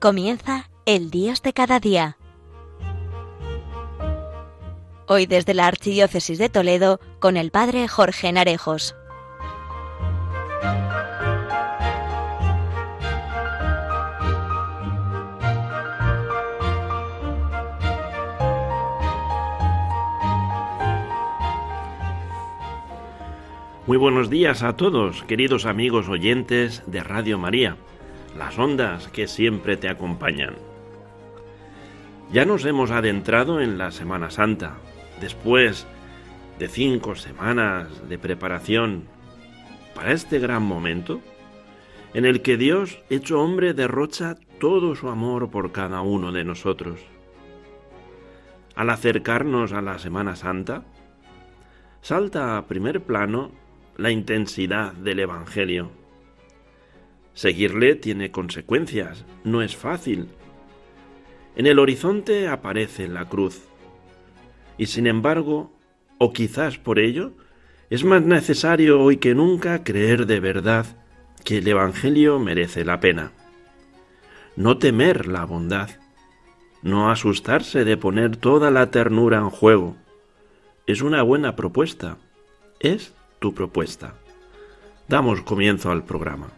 Comienza el Dios de cada día. Hoy desde la Archidiócesis de Toledo con el Padre Jorge Narejos. Muy buenos días a todos, queridos amigos oyentes de Radio María, las ondas que siempre te acompañan. Ya nos hemos adentrado en la Semana Santa, después de cinco semanas de preparación para este gran momento, en el que Dios, hecho hombre, derrocha todo su amor por cada uno de nosotros. Al acercarnos a la Semana Santa, salta a primer plano la intensidad del Evangelio. Seguirle tiene consecuencias, no es fácil. En el horizonte aparece la cruz. Y sin embargo, o quizás por ello, es más necesario hoy que nunca creer de verdad que el Evangelio merece la pena. No temer la bondad, no asustarse de poner toda la ternura en juego. Es una buena propuesta, es tu propuesta. Damos comienzo al programa.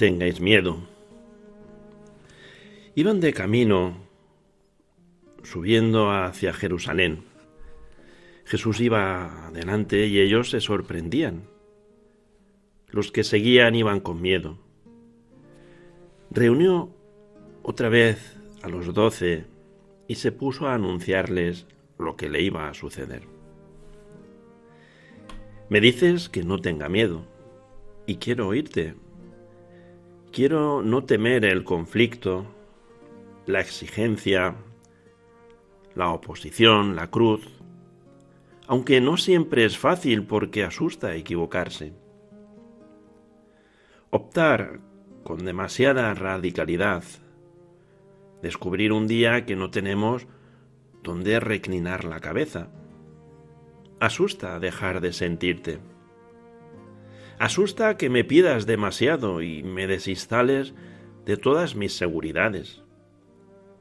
Tengáis miedo. Iban de camino subiendo hacia Jerusalén. Jesús iba adelante y ellos se sorprendían. Los que seguían iban con miedo. Reunió otra vez a los doce y se puso a anunciarles lo que le iba a suceder. Me dices que no tenga miedo y quiero oírte, Quiero no temer el conflicto, la exigencia, la oposición, la cruz, aunque no siempre es fácil porque asusta equivocarse. Optar con demasiada radicalidad, descubrir un día que no tenemos donde reclinar la cabeza. Asusta dejar de sentirte. Asusta que me pidas demasiado y me desinstales de todas mis seguridades.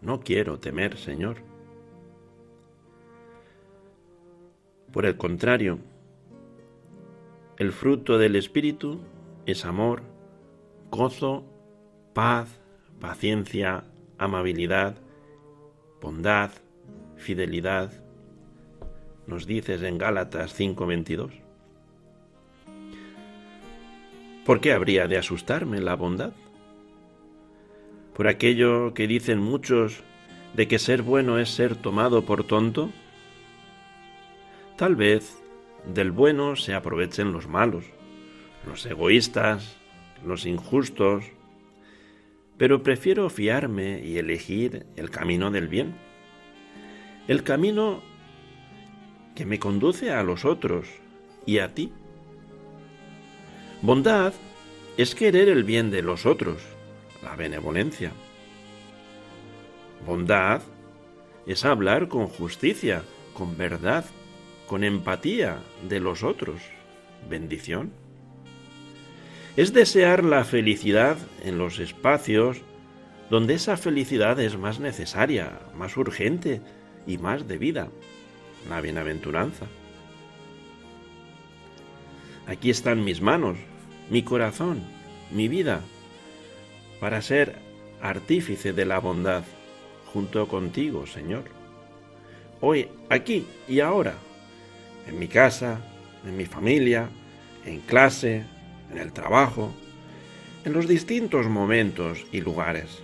No quiero temer, Señor. Por el contrario, el fruto del Espíritu es amor, gozo, paz, paciencia, amabilidad, bondad, fidelidad. Nos dices en Gálatas 5:22. ¿Por qué habría de asustarme la bondad? ¿Por aquello que dicen muchos de que ser bueno es ser tomado por tonto? Tal vez del bueno se aprovechen los malos, los egoístas, los injustos, pero prefiero fiarme y elegir el camino del bien, el camino que me conduce a los otros y a ti Bondad es querer el bien de los otros, la benevolencia. Bondad es hablar con justicia, con verdad, con empatía de los otros, bendición. Es desear la felicidad en los espacios donde esa felicidad es más necesaria, más urgente y más debida, la bienaventuranza. Aquí están mis manos, mi corazón, mi vida, para ser artífice de la bondad junto contigo, Señor. Hoy, aquí y ahora, en mi casa, en mi familia, en clase, en el trabajo, en los distintos momentos y lugares.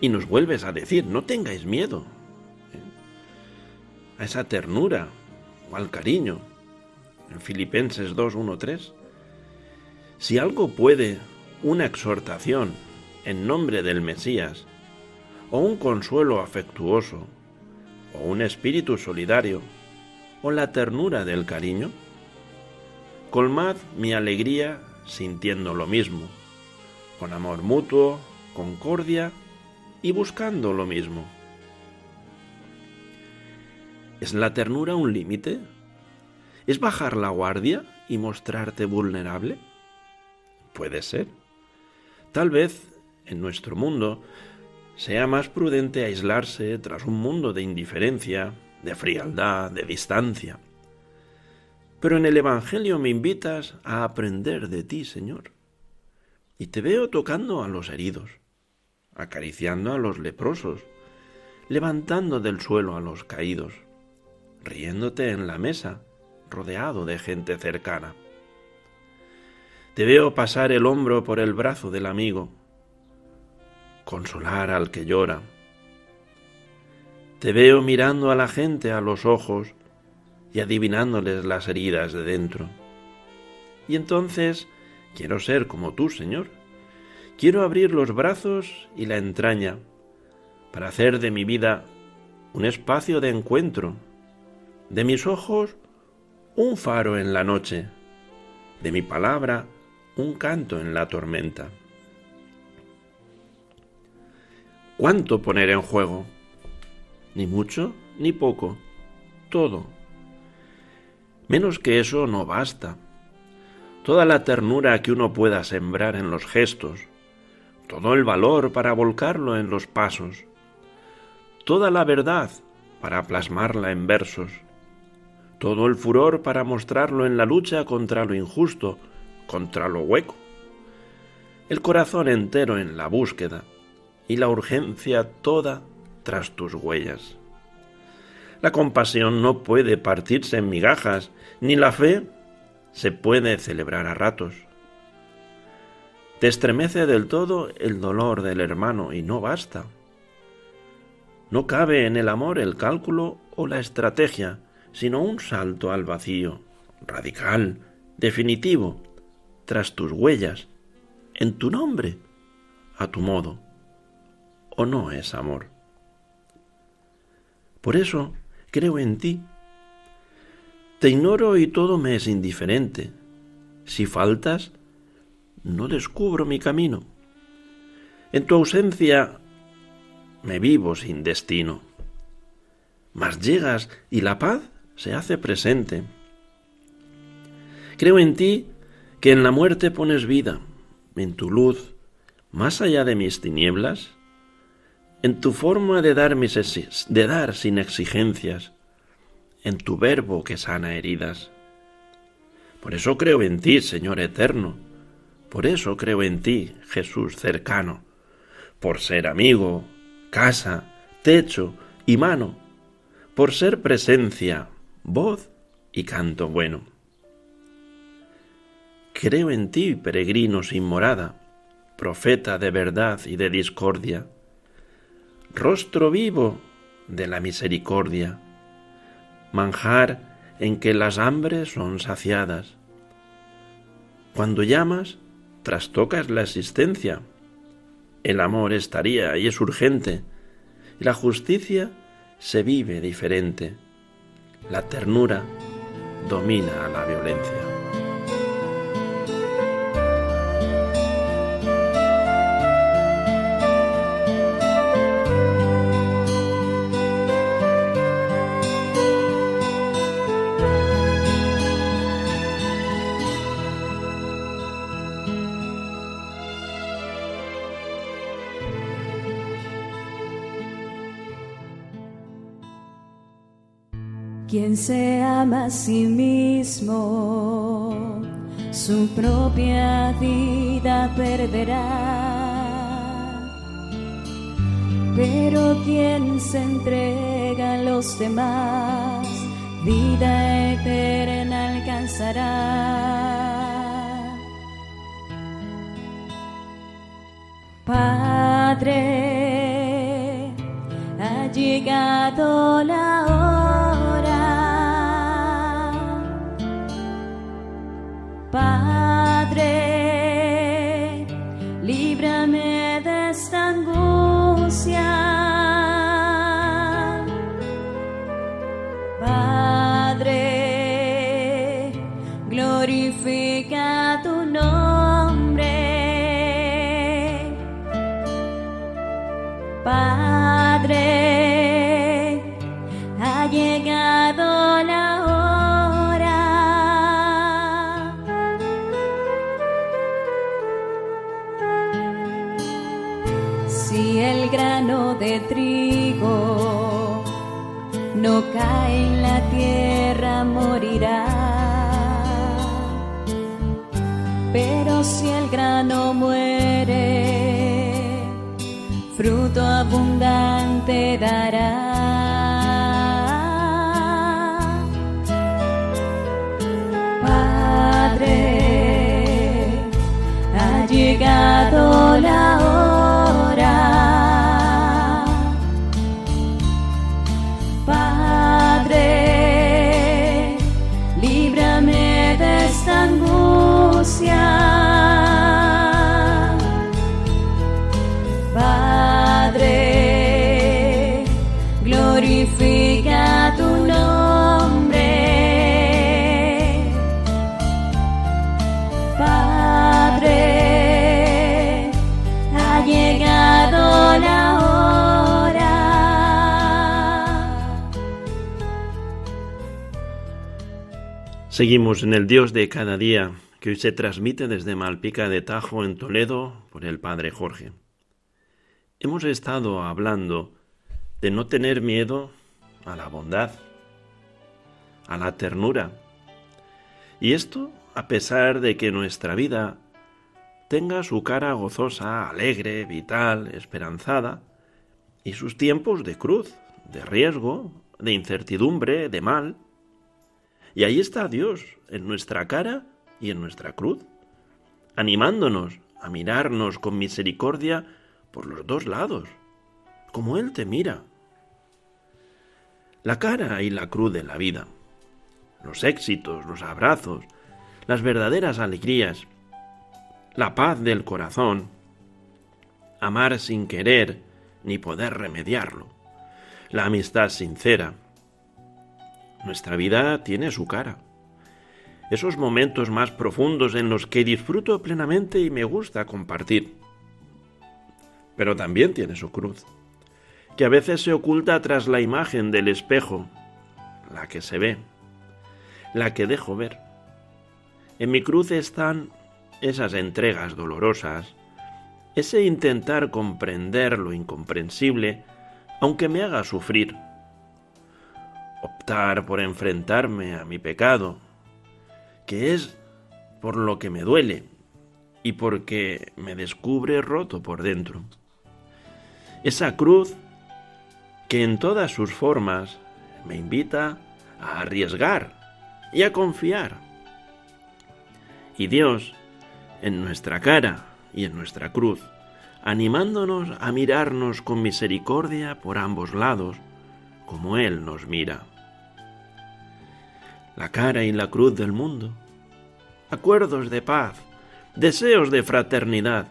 Y nos vuelves a decir, no tengáis miedo ¿eh? a esa ternura o al cariño. En Filipenses 2, 1, 3. Si algo puede una exhortación en nombre del Mesías, o un consuelo afectuoso, o un espíritu solidario, o la ternura del cariño, colmad mi alegría sintiendo lo mismo, con amor mutuo, concordia y buscando lo mismo. ¿Es la ternura un límite? ¿Es bajar la guardia y mostrarte vulnerable? Puede ser. Tal vez en nuestro mundo sea más prudente aislarse tras un mundo de indiferencia, de frialdad, de distancia. Pero en el Evangelio me invitas a aprender de ti, Señor. Y te veo tocando a los heridos, acariciando a los leprosos, levantando del suelo a los caídos, riéndote en la mesa, rodeado de gente cercana. Te veo pasar el hombro por el brazo del amigo, consolar al que llora. Te veo mirando a la gente a los ojos y adivinándoles las heridas de dentro. Y entonces quiero ser como tú, Señor Quiero abrir los brazos y la entraña para hacer de mi vida un espacio de encuentro, de mis ojos un faro en la noche, de mi palabra un canto en la tormenta. ¿Cuánto poner en juego? Ni mucho ni poco, todo. Menos que eso no basta. Toda la ternura que uno pueda sembrar en los gestos, todo el valor para volcarlo en los pasos, toda la verdad para plasmarla en versos, todo el furor para mostrarlo en la lucha contra lo injusto, contra lo hueco, el corazón entero en la búsqueda y la urgencia toda tras tus huellas. La compasión no puede partirse en migajas, ni la fe se puede celebrar a ratos. Te estremece del todo el dolor del hermano y no basta. No cabe en el amor el cálculo o la estrategia, sino un salto al vacío, radical, definitivo, tras tus huellas, en tu nombre, a tu modo. ¿O no es amor? Por eso creo en ti. Te ignoro y todo me es indiferente. Si faltas, no descubro mi camino. En tu ausencia me vivo sin destino. Mas llegas y la paz se hace presente. Creo en ti que en la muerte pones vida, en tu luz, más allá de mis tinieblas, en tu forma de dar, mis de dar sin exigencias, en tu verbo que sana heridas. Por eso creo en ti, Señor eterno, por eso creo en ti, Jesús cercano, por ser amigo, casa, techo y mano, por ser presencia, voz y canto bueno. Creo en ti, peregrino sin morada, profeta de verdad y de discordia, rostro vivo de la misericordia, manjar en que las hambres son saciadas. Cuando llamas, trastocas la existencia. El amor estaría y es urgente. Y la justicia se vive diferente. La ternura domina a la violencia. Quien se ama a sí mismo, su propia vida perderá. Pero quien se entrega a los demás, vida eterna alcanzará. Padre, ha llegado la glorifica tu nombre. Padre, ha llegado la hora. Si el grano de trigo no cae grano muere, fruto abundante dará. Padre, ha llegado la Seguimos en el Dios de cada día que hoy se transmite desde Malpica de Tajo en Toledo por el Padre Jorge. Hemos estado hablando de no tener miedo a la bondad, a la ternura. Y esto a pesar de que nuestra vida tenga su cara gozosa, alegre, vital, esperanzada, y sus tiempos de cruz, de riesgo, de incertidumbre, de mal. Y ahí está Dios, en nuestra cara y en nuestra cruz, animándonos a mirarnos con misericordia por los dos lados, como Él te mira. La cara y la cruz de la vida, los éxitos, los abrazos, las verdaderas alegrías, la paz del corazón, amar sin querer ni poder remediarlo, la amistad sincera. Nuestra vida tiene su cara. Esos momentos más profundos en los que disfruto plenamente y me gusta compartir. Pero también tiene su cruz, que a veces se oculta tras la imagen del espejo, la que se ve, la que dejo ver. En mi cruz están esas entregas dolorosas, ese intentar comprender lo incomprensible, aunque me haga sufrir, optar por enfrentarme a mi pecado, que es por lo que me duele y porque me descubre roto por dentro. Esa cruz que en todas sus formas me invita a arriesgar y a confiar. Y Dios, en nuestra cara y en nuestra cruz, animándonos a mirarnos con misericordia por ambos lados, como Él nos mira. La cara y la cruz del mundo, acuerdos de paz, deseos de fraternidad,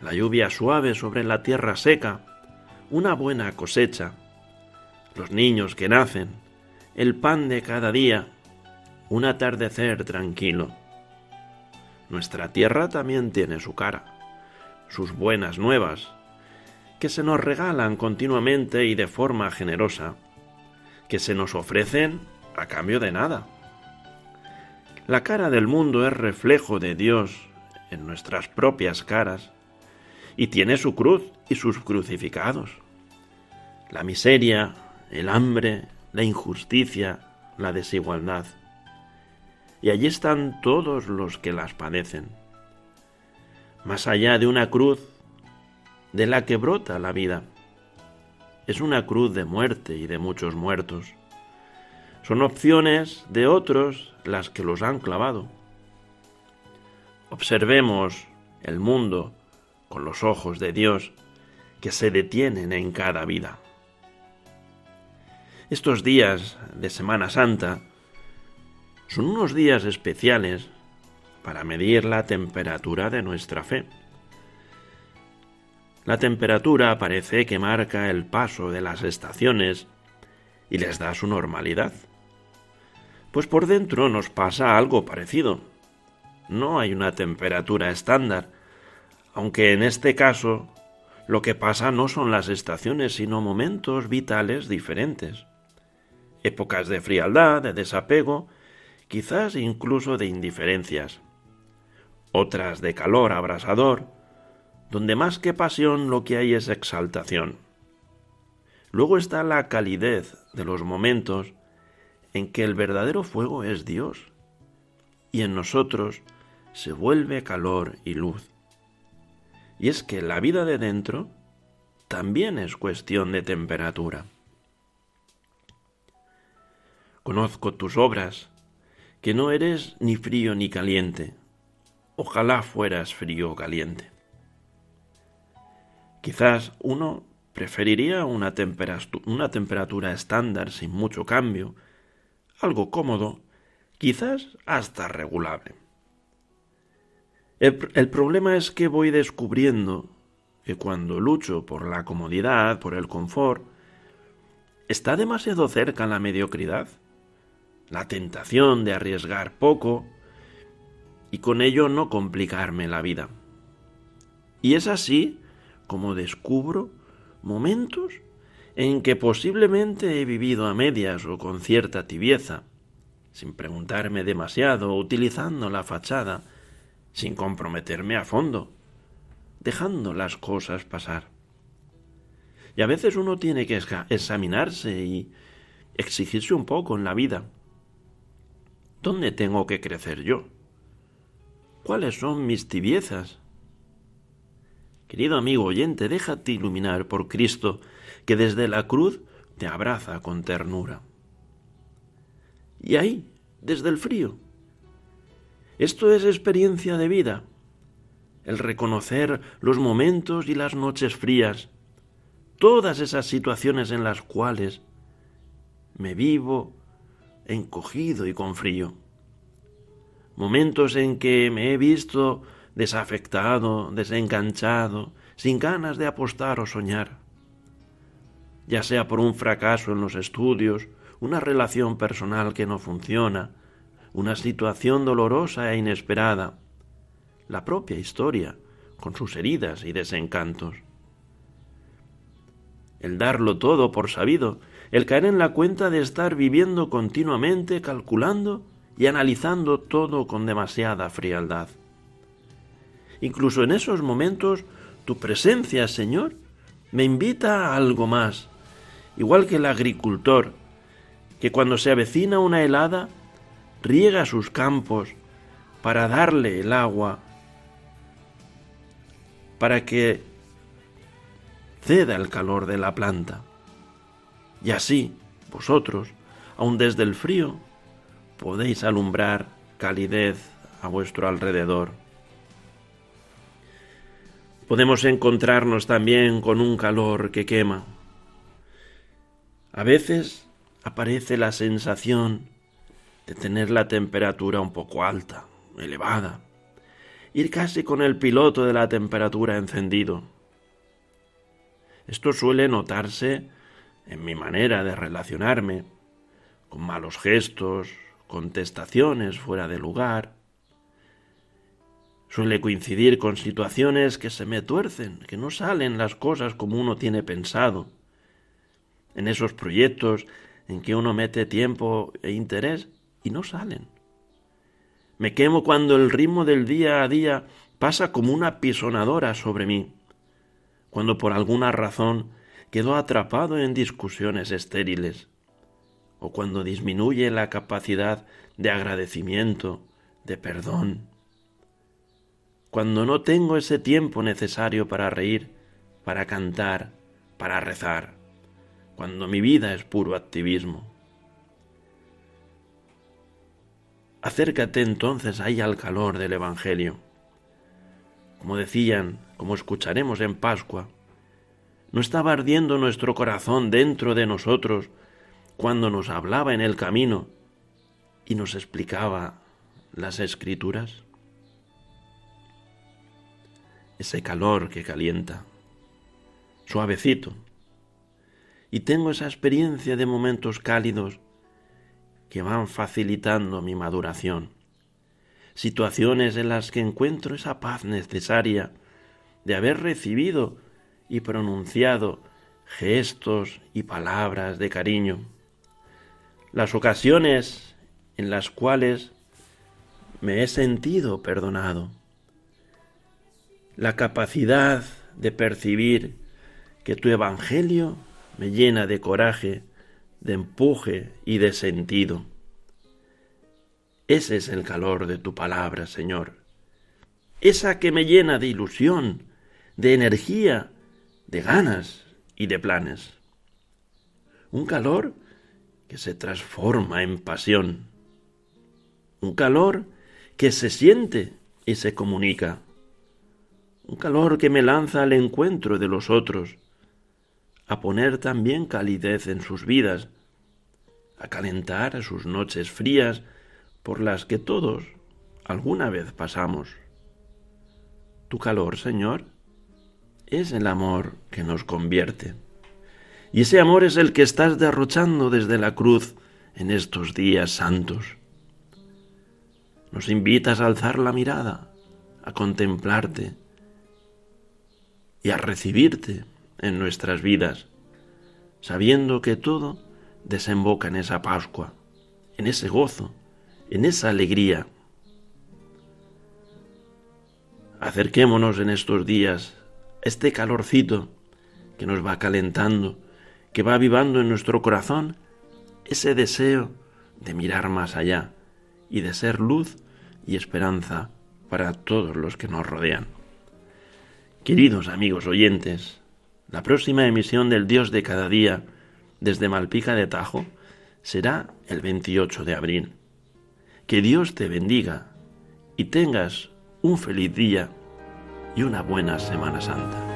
la lluvia suave sobre la tierra seca, una buena cosecha, los niños que nacen, el pan de cada día, un atardecer tranquilo. Nuestra tierra también tiene su cara, sus buenas nuevas, que se nos regalan continuamente y de forma generosa, que se nos ofrecen a cambio de nada. La cara del mundo es reflejo de Dios en nuestras propias caras y tiene su cruz y sus crucificados. La miseria, el hambre, la injusticia, la desigualdad. Y allí están todos los que las padecen. Más allá de una cruz de la que brota la vida. Es una cruz de muerte y de muchos muertos. Son opciones de otros las que los han clavado. Observemos el mundo con los ojos de Dios que se detienen en cada vida. Estos días de Semana Santa son unos días especiales para medir la temperatura de nuestra fe. La temperatura parece que marca el paso de las estaciones y les da su normalidad. Pues por dentro nos pasa algo parecido. No hay una temperatura estándar, aunque en este caso lo que pasa no son las estaciones, sino momentos vitales diferentes. Épocas de frialdad, de desapego, quizás incluso de indiferencias. Otras de calor abrasador, donde más que pasión lo que hay es exaltación. Luego está la calidez de los momentos en que el verdadero fuego es Dios y en nosotros se vuelve calor y luz. Y es que la vida de dentro también es cuestión de temperatura. Conozco tus obras, que no eres ni frío ni caliente. Ojalá fueras frío o caliente. Quizás uno preferiría una, una temperatura estándar sin mucho cambio, algo cómodo, quizás hasta regulable. El, problema es que voy descubriendo que cuando lucho por la comodidad, por el confort, está demasiado cerca la mediocridad, la tentación de arriesgar poco y con ello no complicarme la vida. Y es así como descubro momentos en que posiblemente he vivido a medias o con cierta tibieza, sin preguntarme demasiado, utilizando la fachada, sin comprometerme a fondo, dejando las cosas pasar. Y a veces uno tiene que examinarse y exigirse un poco en la vida. ¿Dónde tengo que crecer yo? ¿Cuáles son mis tibiezas? Querido amigo oyente, déjate iluminar por Cristo, que desde la cruz te abraza con ternura. Y ahí, desde el frío. Esto es experiencia de vida, el reconocer los momentos y las noches frías, todas esas situaciones en las cuales me vivo encogido y con frío. Momentos en que me he visto desafectado, desenganchado, sin ganas de apostar o soñar. Ya sea por un fracaso en los estudios, una relación personal que no funciona, una situación dolorosa e inesperada, la propia historia, con sus heridas y desencantos. El darlo todo por sabido, el caer en la cuenta de estar viviendo continuamente, calculando y analizando todo con demasiada frialdad. Incluso en esos momentos, tu presencia, Señor, me invita a algo más. Igual que el agricultor, que cuando se avecina una helada, riega sus campos para darle el agua, para que ceda el calor de la planta. Y así, vosotros, aun desde el frío, podéis alumbrar calidez a vuestro alrededor. Podemos encontrarnos también con un calor que quema. A veces aparece la sensación de tener la temperatura un poco alta, elevada, ir casi con el piloto de la temperatura encendido. Esto suele notarse en mi manera de relacionarme, con malos gestos, contestaciones fuera de lugar, Suele coincidir con situaciones que se me tuercen, que no salen las cosas como uno tiene pensado. En esos proyectos en que uno mete tiempo e interés y no salen. Me quemo cuando el ritmo del día a día pasa como una pisonadora sobre mí, cuando por alguna razón quedo atrapado en discusiones estériles, o cuando disminuye la capacidad de agradecimiento, de perdón, cuando no tengo ese tiempo necesario para reír, para cantar, para rezar, cuando mi vida es puro activismo. Acércate entonces ahí al calor del Evangelio. Como decían, como escucharemos en Pascua, ¿no estaba ardiendo nuestro corazón dentro de nosotros cuando nos hablaba en el camino y nos explicaba las escrituras? Ese calor que calienta, suavecito. Y tengo esa experiencia de momentos cálidos que van facilitando mi maduración. Situaciones en las que encuentro esa paz necesaria de haber recibido y pronunciado gestos y palabras de cariño. Las ocasiones en las cuales me he sentido perdonado. La capacidad de percibir que tu Evangelio me llena de coraje, de empuje y de sentido. Ese es el calor de tu palabra, Señor. Esa que me llena de ilusión, de energía, de ganas y de planes. Un calor que se transforma en pasión. Un calor que se siente y se comunica. Un calor que me lanza al encuentro de los otros, a poner también calidez en sus vidas, a calentar sus noches frías por las que todos alguna vez pasamos. Tu calor, Señor, es el amor que nos convierte. Y ese amor es el que estás derrochando desde la cruz en estos días santos. Nos invitas a alzar la mirada, a contemplarte y a recibirte en nuestras vidas, sabiendo que todo desemboca en esa Pascua, en ese gozo, en esa alegría. Acerquémonos en estos días este calorcito que nos va calentando, que va avivando en nuestro corazón ese deseo de mirar más allá y de ser luz y esperanza para todos los que nos rodean. Queridos amigos oyentes, la próxima emisión del Dios de cada día desde Malpica de Tajo será el 28 de abril. Que Dios te bendiga y tengas un feliz día y una buena Semana Santa.